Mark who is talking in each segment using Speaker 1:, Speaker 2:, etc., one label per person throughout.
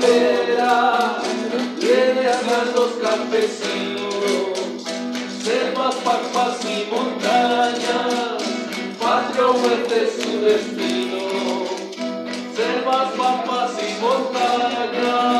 Speaker 1: bandera tiene los campesinos, selvas, pampas y montañas, patrio fuerte es su destino, selvas, pampas y montañas.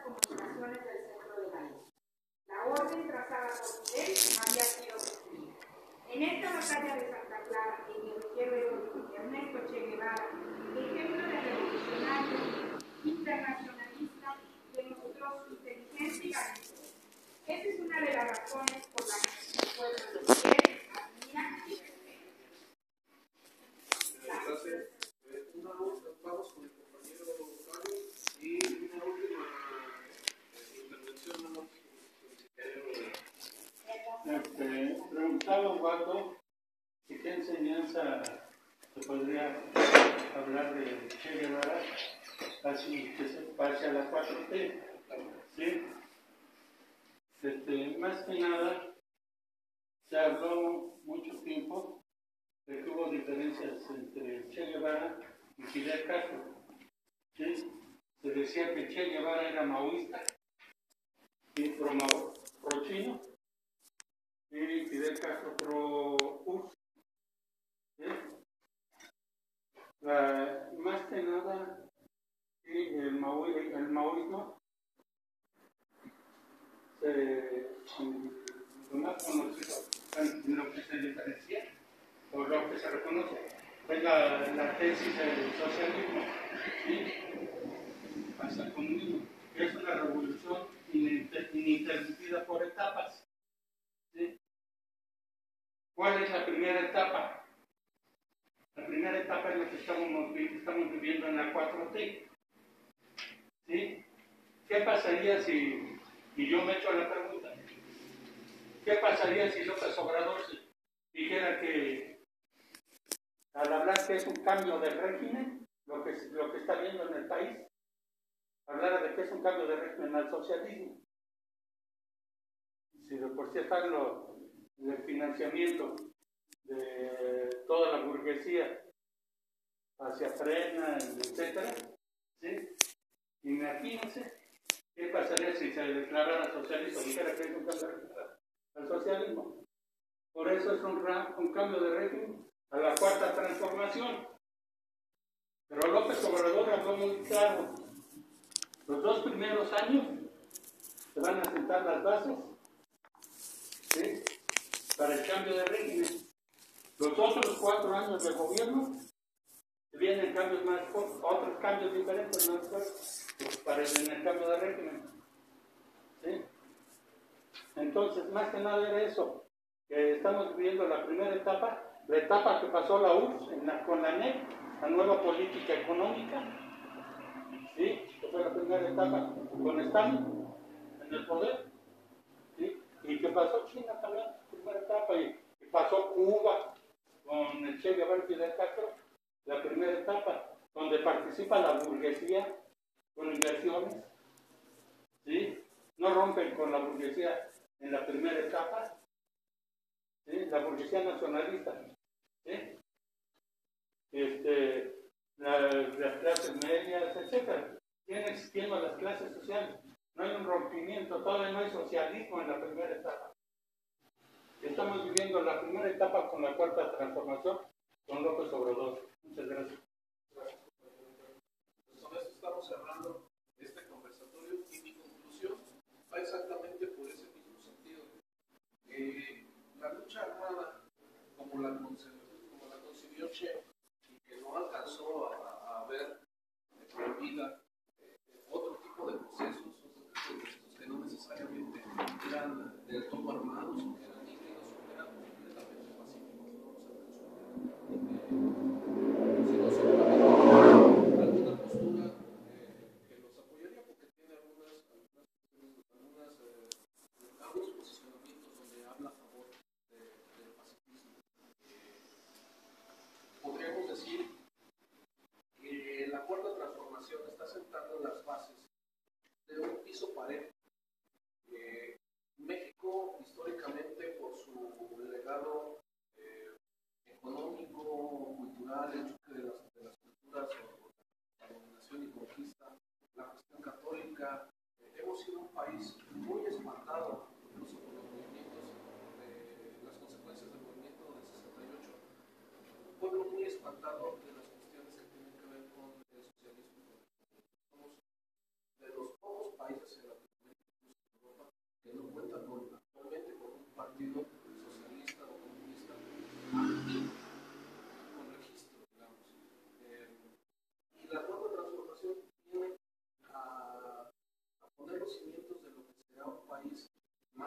Speaker 1: las comunicaciones del centro de la. La orden
Speaker 2: trazada por Fidel había sido definida. En esta batalla de Santa Clara, en el Guerrero de Ernesto Che Guevara, ejemplo de revolucionario internacionalista, demostró su inteligencia y valentía. Esa es una de las razones se habló mucho tiempo de que hubo diferencias entre Che Guevara y Fidel Castro. Se decía que Che Guevara era maoísta y pro-chino pro chino y Fidel Castro pro-URSS. ¿sí? Más que nada, el, mao, el maoísmo se, lo más conocido lo que se diferencia o lo que se reconoce. Es la, la tesis del socialismo y hasta el comunismo. Es una revolución ininter, ininterrumpida por etapas. ¿Cuál es la primera etapa? La primera etapa es la que estamos, estamos viviendo en la 4T. ¿Sí? ¿Qué pasaría si, y yo me echo la pregunta, ¿Qué pasaría si López Obrador dijera que al hablar que es un cambio de régimen, lo que, lo que está viendo en el país, hablara de que es un cambio de régimen al socialismo? Si de por sí está lo, el financiamiento de toda la burguesía hacia frena, etcétera, ¿sí? Imagínense qué pasaría si se declarara socialista, dijera que es un cambio de régimen socialismo. Por eso es un, un cambio de régimen a la cuarta transformación. Pero López Obrador habló muy claro. Los dos primeros años se van a sentar las bases para el cambio de régimen. Los otros cuatro años de gobierno vienen cambios más otros cambios diferentes más pues, para el, cambio de régimen. Entonces, más que nada era eso, que estamos viviendo la primera etapa, la etapa que pasó la URSS en la, con la NEC, la nueva política económica, ¿sí? que fue la primera etapa con Stalin en el poder, ¿sí? y que pasó China también, primera etapa, y, y pasó Cuba con el Che Guevara y Fidel Castro, la primera etapa, donde participa la burguesía con inversiones, ¿sí? no rompen con la burguesía en la primera etapa, la burguesía nacionalista, este, las clases medias, etc. Tienen existiendo las clases sociales. No hay un rompimiento, todavía
Speaker 3: no
Speaker 2: hay
Speaker 3: socialismo en la primera etapa.
Speaker 2: Estamos
Speaker 3: viviendo la primera etapa con la cuarta transformación con López Obrador. Muchas gracias. la atmósfera.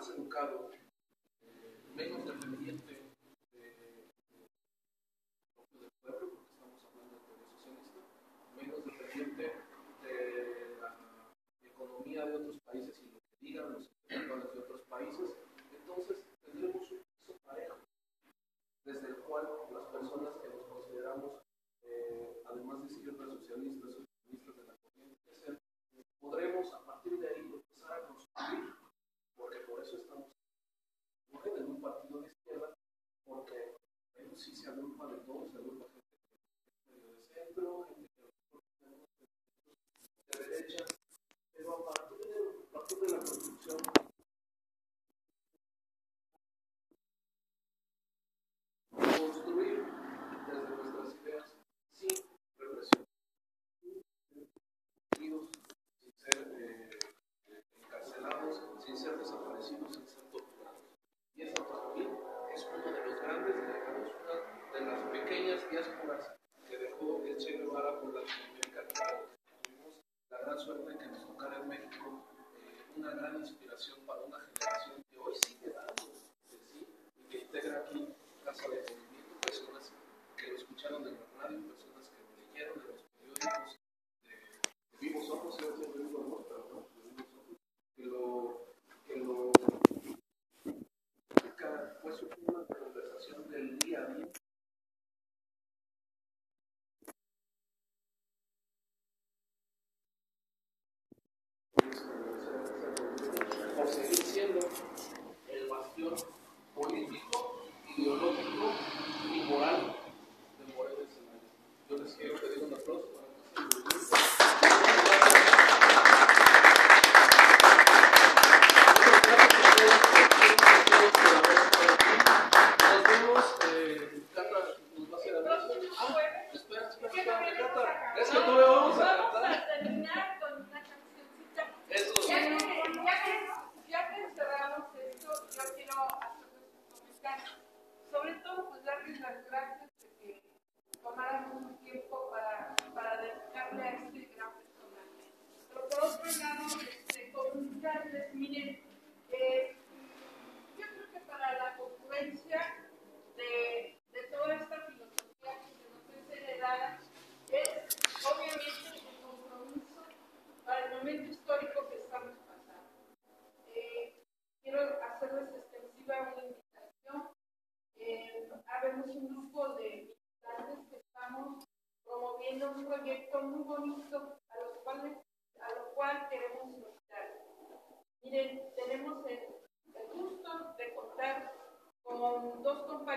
Speaker 3: más educado, menos dependiente de, del pueblo, porque estamos hablando de pueblo menos dependiente de la economía de otros países y lo que digan los intelectuales de otros países, entonces tendremos un piso parejo, desde el cual las personas que nos consideramos, eh, además de siempre socialistas, socialistas de la corriente, podremos a partir de ahí si se agrupa de todo, se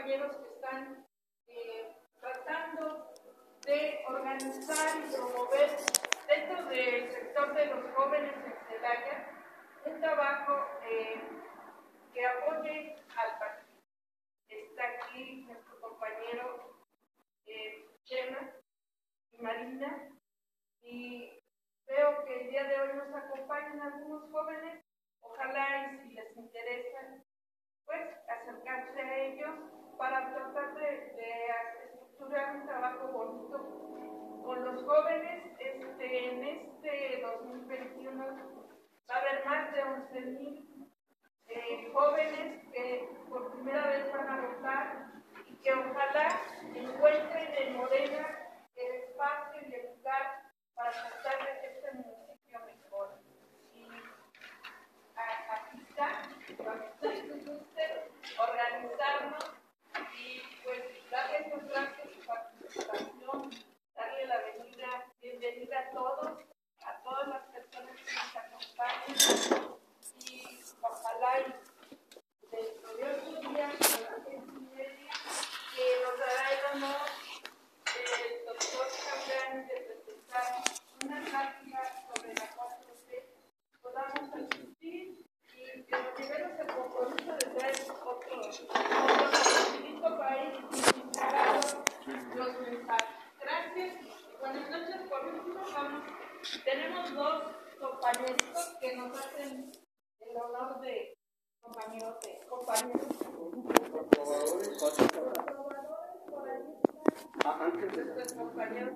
Speaker 3: compañeros que están eh, tratando de organizar y promover dentro del sector de los jóvenes en Celaya un trabajo
Speaker 4: eh, que apoye al partido. Está aquí nuestro compañero eh, y Marina y veo que el día de hoy nos acompañan algunos jóvenes. Ojalá y si les interesa pues acercarse a ellos para tratar de, estructurar un trabajo bonito con los jóvenes. Este, en este 2021 va a haber más de 11.000 eh, jóvenes que por primera vez van a votar y que ojalá encuentren en Morena el espacio y el lugar para tratar de este municipio mejor. Y aquí está, cuando ustedes gusten, organizarnos y pues darles las gracias por su participación, darle la bienvenida, bienvenida a todos, a todas las personas que nos acompañan y ojalá y dentro de ocho días, a las seis y media, que nos dará el honor el doctor Cabrán de presentar una plática sobre la 4C, podamos asistir y que nos llevemos el compromiso de traer otro, otro bonito país y los mensajes. Gracias. Buenas noches. Por último, vamos. Tenemos dos compañeritos que nos hacen el honor de compañeros de compañeros.
Speaker 5: Ah, antes de
Speaker 4: compañeros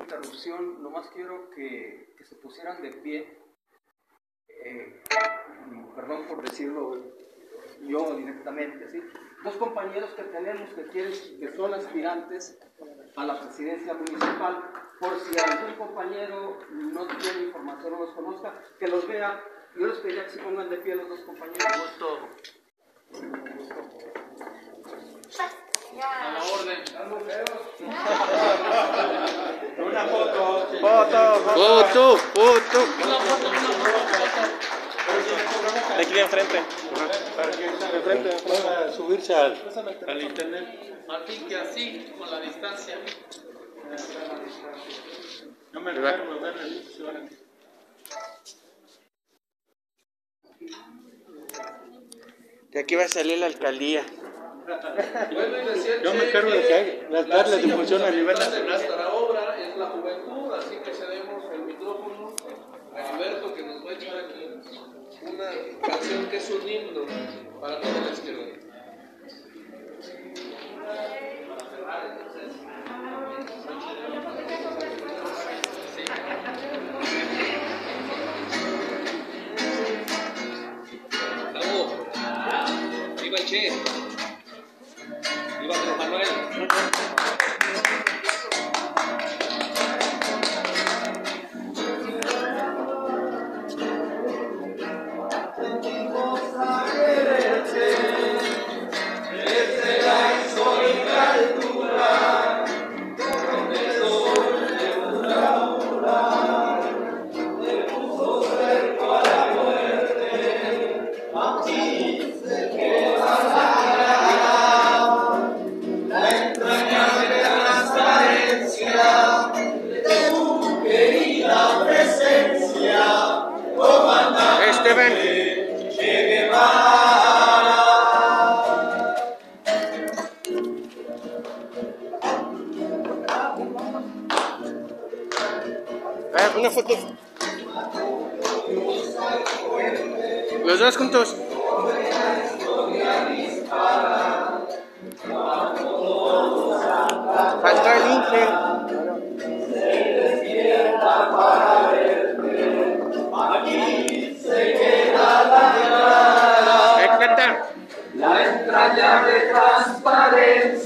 Speaker 5: interrupción, nomás quiero que, que se pusieran de pie. Eh, perdón por decirlo yo directamente, ¿sí? Dos compañeros que tenemos que quieren, que son aspirantes a la presidencia municipal, por si algún compañero no tiene información o los conozca, que los vea. Yo les pediría que se pongan de pie los dos compañeros. Gusto.
Speaker 3: A la orden.
Speaker 1: Una foto.
Speaker 6: Foto, foto. Aquí enfrente.
Speaker 1: Para que
Speaker 6: Enfrente.
Speaker 1: pueda subirse al, al internet.
Speaker 3: Martín, que así, con la distancia.
Speaker 1: No me recuerdo, van aquí.
Speaker 6: De aquí va a salir la alcaldía.
Speaker 1: Yo me encargo de que las
Speaker 3: la
Speaker 1: darle
Speaker 3: silla
Speaker 1: difusión a nivel
Speaker 3: de
Speaker 1: nacional.
Speaker 3: nuestra obra es la juventud, así que cedemos el micrófono a Gilberto que nos va a echar aquí una canción que es un himno para toda la izquierda. Bravo. Viva Che. Viva Manuel.
Speaker 6: Ah, una foto. Los dos juntos. Faltó el Inge.
Speaker 2: La entrañable transparencia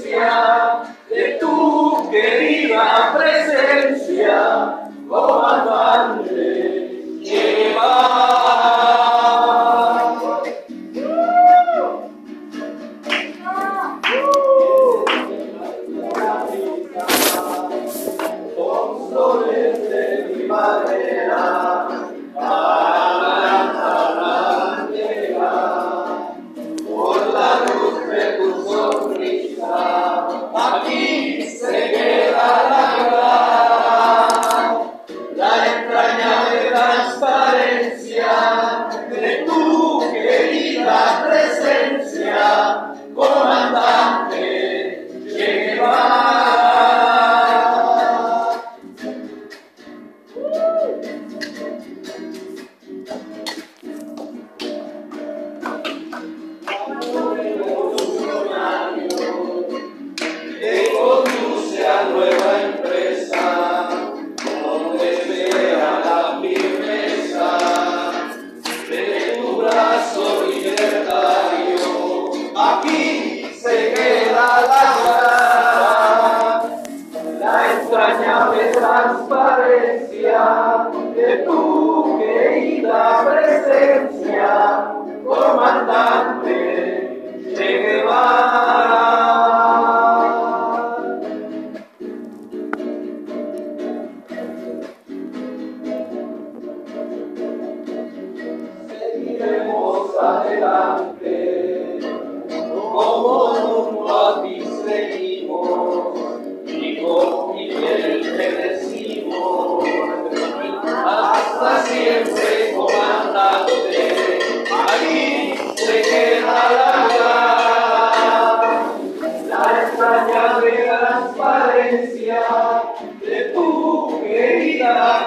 Speaker 2: Amen.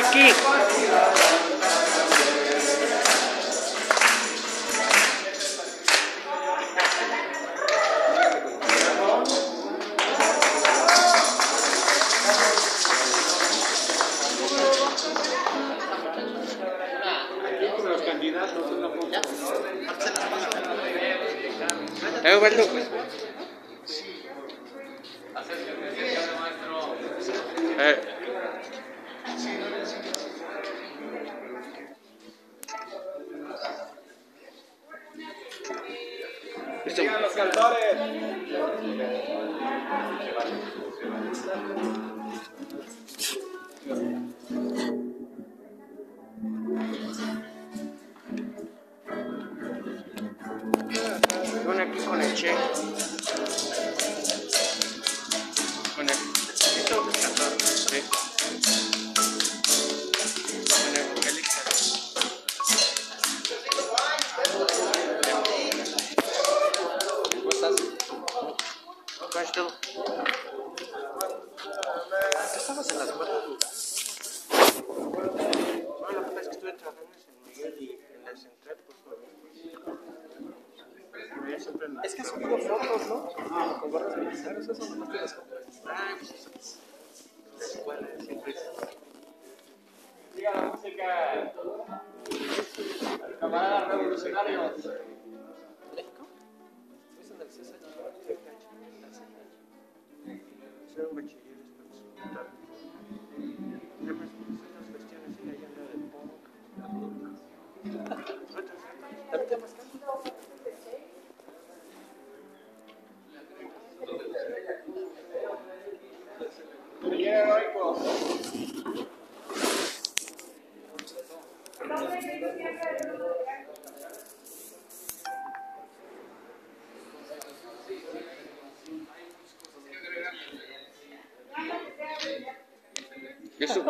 Speaker 2: Aquí.
Speaker 6: Pon aquí con el
Speaker 7: 对不起 Eso.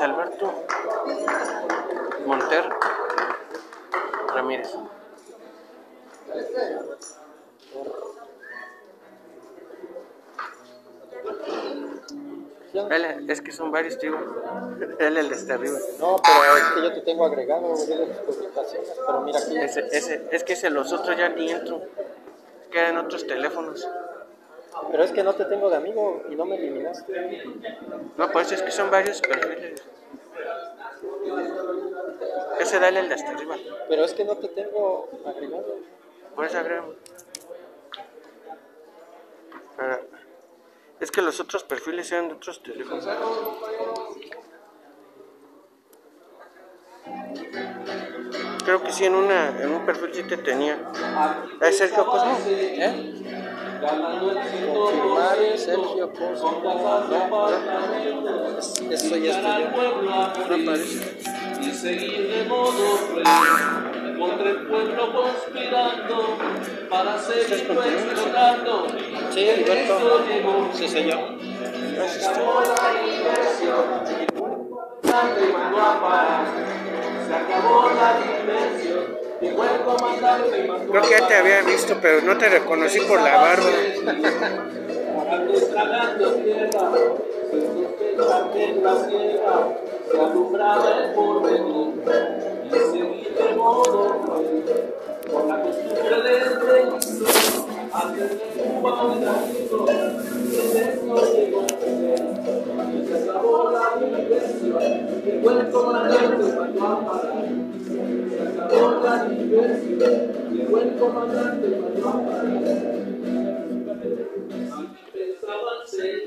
Speaker 6: Alberto Monter Ramírez. Él, es que son varios, tío. Él el de este arriba.
Speaker 8: No, pero es que yo te tengo agregado pero mira aquí.
Speaker 6: Ese, ese, es que ese, los otros ya ni entro. Es que eran otros teléfonos.
Speaker 8: Pero es que no te tengo de amigo y no me eliminaste.
Speaker 6: No, pues es que son varios perfiles. Ese dale el de hasta arriba.
Speaker 8: Pero es que no te tengo agregado.
Speaker 6: Por eso agrego. Es que los otros perfiles eran de otros teléfonos. Creo que sí, en, una, en un perfil sí te tenía. ¿Es Sergio Cosmo?
Speaker 8: ¿Eh? Confirmar Sergio Cosmo. Eso ya está.
Speaker 6: No aparece.
Speaker 2: y seguir de modo contra el pueblo conspirando para seguirlo explotando.
Speaker 8: Sí, Alberto. Sí, yo.
Speaker 2: Se acabó la diversión,
Speaker 6: Creo que ya te había visto, pero no te reconocí por la barba.
Speaker 2: La diversión, llegó el comandante y parar. Pensaban ser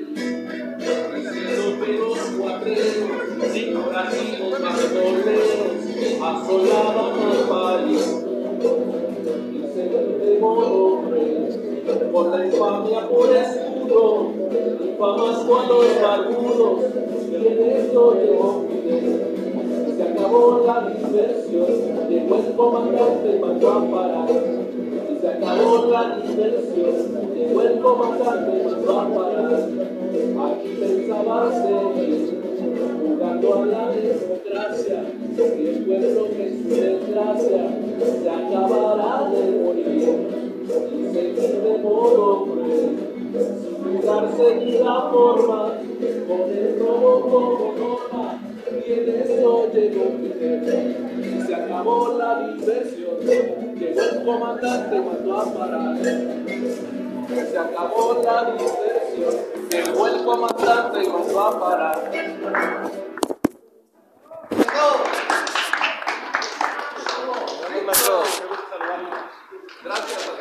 Speaker 2: Europeos cuatreros, sin casinos bandoleros, asolaban al país. Y se cruel, con la infamia por escudo, infamas con los barbudos, y en esto llegó Fidel. Se acabó la diversión, llegó el comandante y mandó a parar. Se acabó la diversión, llegó el comandante y mandó a parar. Aquí pensaba seguir, jugando a la democracia, y el pueblo que su desgracia se acabará de morir. Y seguir de modo cruel, sin jugar seguir la forma, con el robo como norma en esto llegó. Se acabó la diversión. Llegó el comandante, mandó a parar. Se acabó la diversión. Llegó el comandante, mandó a parar. Gracias